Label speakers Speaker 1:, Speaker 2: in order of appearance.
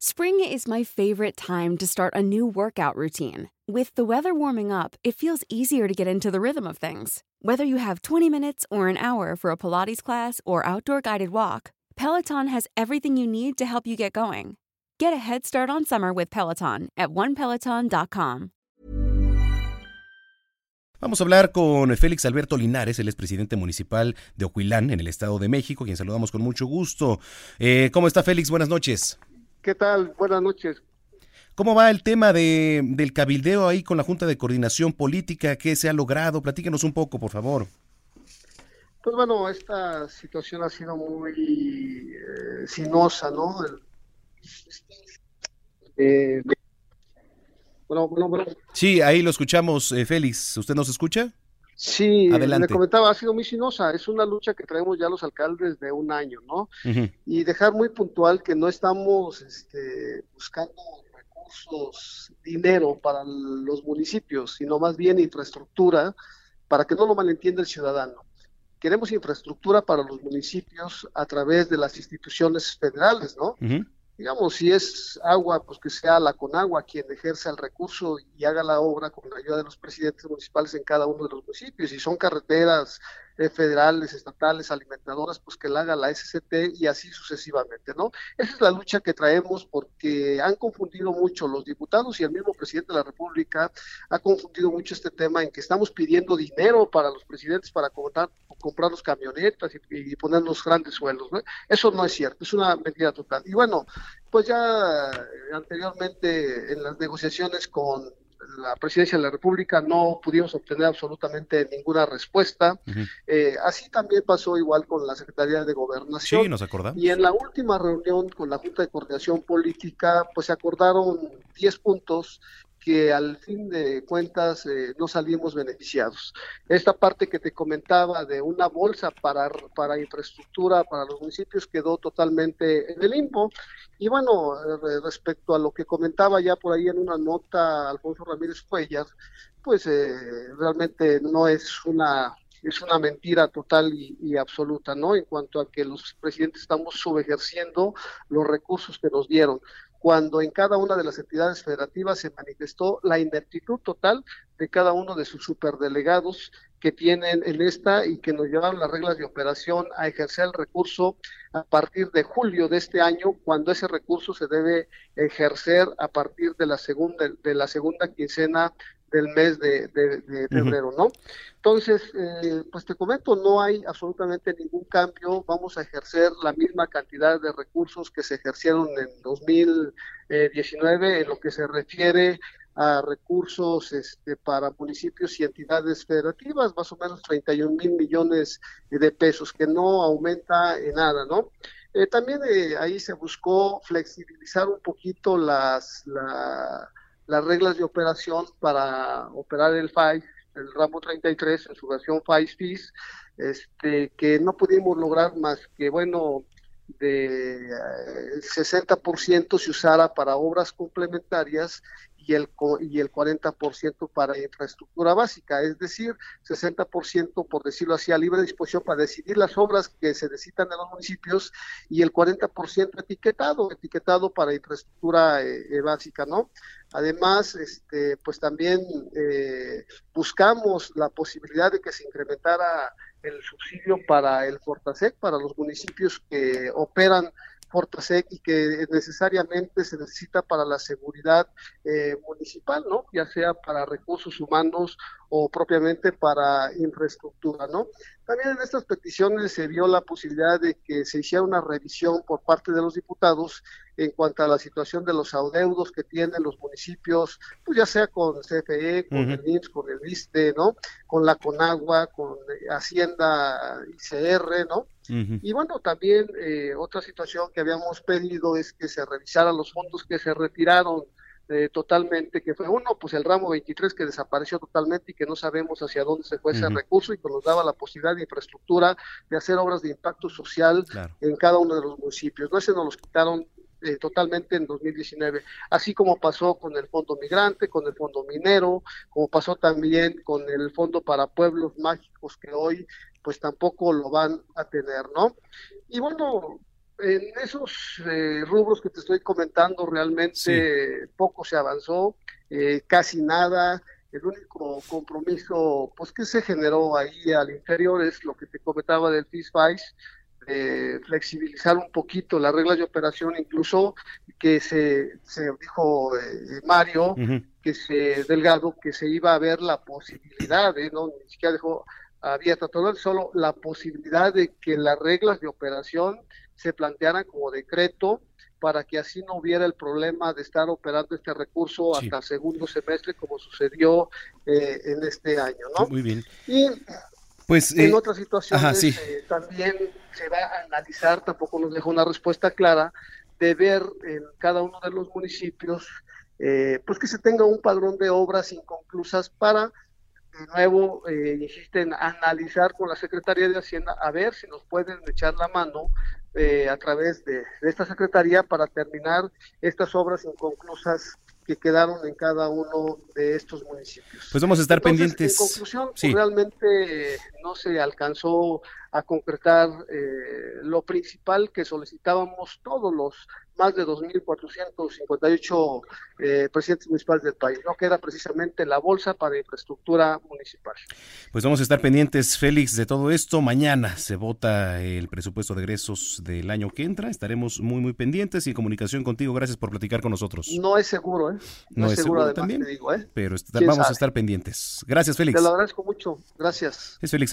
Speaker 1: Spring is my favorite time to start a new workout routine. With the weather warming up, it feels easier to get into the rhythm of things. Whether you have 20 minutes or an hour for a Pilates class or outdoor guided walk, Peloton has everything you need to help you get going. Get a head start on summer with Peloton at onepeloton.com.
Speaker 2: Vamos a hablar con Félix Alberto Linares, el expresidente municipal de Ocuilán, en el Estado de México, quien saludamos con mucho gusto. Eh, ¿Cómo está Félix? Buenas noches.
Speaker 3: ¿Qué tal? Buenas noches.
Speaker 2: ¿Cómo va el tema de, del cabildeo ahí con la Junta de Coordinación Política? ¿Qué se ha logrado? Platíquenos un poco, por favor.
Speaker 3: Pues bueno, esta situación ha sido muy eh, sinuosa, ¿no?
Speaker 2: Eh, bueno, bueno, bueno. Sí, ahí lo escuchamos, eh, Félix. ¿Usted nos escucha?
Speaker 3: Sí, le comentaba, ha sido muy sinosa, es una lucha que traemos ya los alcaldes de un año, ¿no? Y dejar muy puntual que no estamos este, buscando recursos, dinero para los municipios, sino más bien infraestructura, para que no lo malentienda el ciudadano. Queremos infraestructura para los municipios a través de las instituciones federales, ¿no? Digamos, si es agua, pues que sea la Conagua quien ejerza el recurso y haga la obra con la ayuda de los presidentes municipales en cada uno de los municipios. Si son carreteras federales, estatales, alimentadoras, pues que la haga la SCT y así sucesivamente, ¿no? Esa es la lucha que traemos porque han confundido mucho los diputados y el mismo presidente de la República ha confundido mucho este tema en que estamos pidiendo dinero para los presidentes para comprar, comprar los camionetas y, poner los grandes sueldos, ¿no? Eso no es cierto, es una mentira total. Y bueno, pues ya eh, anteriormente en las negociaciones con la presidencia de la República no pudimos obtener absolutamente ninguna respuesta. Eh, así también pasó igual con la Secretaría de Gobernación.
Speaker 2: Sí, nos acordamos.
Speaker 3: Y en la última reunión con la Junta de Coordinación Política, pues se acordaron 10 puntos que al fin de cuentas eh, no salimos beneficiados. Esta parte que te comentaba de una bolsa para, para infraestructura para los municipios quedó totalmente en el limbo. Y bueno, respecto a lo que comentaba ya por ahí en una nota Alfonso Ramírez Cuellar, pues eh, realmente no es una es una mentira total y, y, absoluta, ¿no? En cuanto a que los presidentes estamos subejerciendo los recursos que nos dieron cuando en cada una de las entidades federativas se manifestó la ineptitud total de cada uno de sus superdelegados que tienen en esta y que nos llevaron las reglas de operación a ejercer el recurso a partir de julio de este año, cuando ese recurso se debe ejercer a partir de la segunda de la segunda quincena del mes de, febrero, ¿no? Entonces, eh, pues te comento, no hay absolutamente ningún cambio, vamos a ejercer la misma cantidad de recursos que se ejercieron en 2019 en lo que se refiere a recursos este, para municipios y entidades federativas, más o menos 31 mil millones de pesos, que no aumenta en nada, ¿no? Eh, también eh, ahí se buscó flexibilizar un poquito las, la, las reglas de operación para operar el FAI, el ramo 33 en su versión FAI FIS, este, que no pudimos lograr más que, bueno, de el 60% se usara para obras complementarias y el, y el 40% para infraestructura básica, es decir, 60% por decirlo así a libre disposición para decidir las obras que se necesitan en los municipios y el 40% etiquetado, etiquetado para infraestructura eh, eh, básica, ¿no? Además, este, pues también eh, buscamos la posibilidad de que se incrementara el subsidio para el Fortasec, para los municipios que operan Fortasec y que necesariamente se necesita para la seguridad eh, municipal, ¿no? Ya sea para recursos humanos o propiamente para infraestructura, ¿no? También en estas peticiones se vio la posibilidad de que se hiciera una revisión por parte de los diputados en cuanto a la situación de los adeudos que tienen los municipios, pues ya sea con CFE, con el IMSS, con el ISTE, ¿no? Con la CONAGUA, con Hacienda ICR, ¿no? Y bueno, también eh, otra situación que habíamos pedido es que se revisaran los fondos que se retiraron eh, totalmente, que fue uno, pues el ramo 23 que desapareció totalmente y que no sabemos hacia dónde se fue ese recurso y que nos daba la posibilidad de infraestructura de hacer obras de impacto social en cada uno de los municipios. No, ese nos los quitaron eh, totalmente en 2019, así como pasó con el Fondo Migrante, con el Fondo Minero, como pasó también con el Fondo para Pueblos Mágicos que hoy pues tampoco lo van a tener, ¿no? Y bueno, en esos eh, rubros que te estoy comentando realmente poco se avanzó, eh, casi nada. El único compromiso pues que se generó ahí al interior es lo que te comentaba del FISFICE, de flexibilizar un poquito las reglas de operación, incluso que se, se dijo eh, Mario, que se Delgado, que se iba a ver la posibilidad, no ni siquiera dejó abierta todo, solo la posibilidad de que las reglas de operación se plantearan como decreto para que así no hubiera el problema de estar operando este recurso hasta el segundo semestre como sucedió eh, en este año, ¿no?
Speaker 2: Muy bien.
Speaker 3: Y
Speaker 2: pues,
Speaker 3: en eh, otras situaciones eh, también se va a analizar, tampoco nos dejó una respuesta clara, de ver en cada uno de los municipios, pues que se tenga un padrón de obras inconclusas para de nuevo, eh, insisten, analizar con la Secretaría de Hacienda a ver si nos pueden echar la mano eh, a través de, esta Secretaría para terminar estas obras inconclusas que quedaron en cada uno de estos municipios.
Speaker 2: Pues vamos a estar pendientes.
Speaker 3: En conclusión, pues, realmente no se alcanzó a concretar eh, lo principal que solicitábamos todos los más de 2.458 eh, presidentes municipales del país, ¿no? que era precisamente la bolsa para infraestructura municipal.
Speaker 2: Pues vamos a estar pendientes, Félix, de todo esto. Mañana se vota el presupuesto de egresos del año que entra. Estaremos muy, muy pendientes y en comunicación contigo. Gracias por platicar con nosotros.
Speaker 3: No es seguro, ¿eh?
Speaker 2: No, es seguro, también, digo, ¿eh? pero vamos a estar pendientes. Gracias, Félix.
Speaker 3: Te lo agradezco mucho. Gracias.
Speaker 2: Es Félix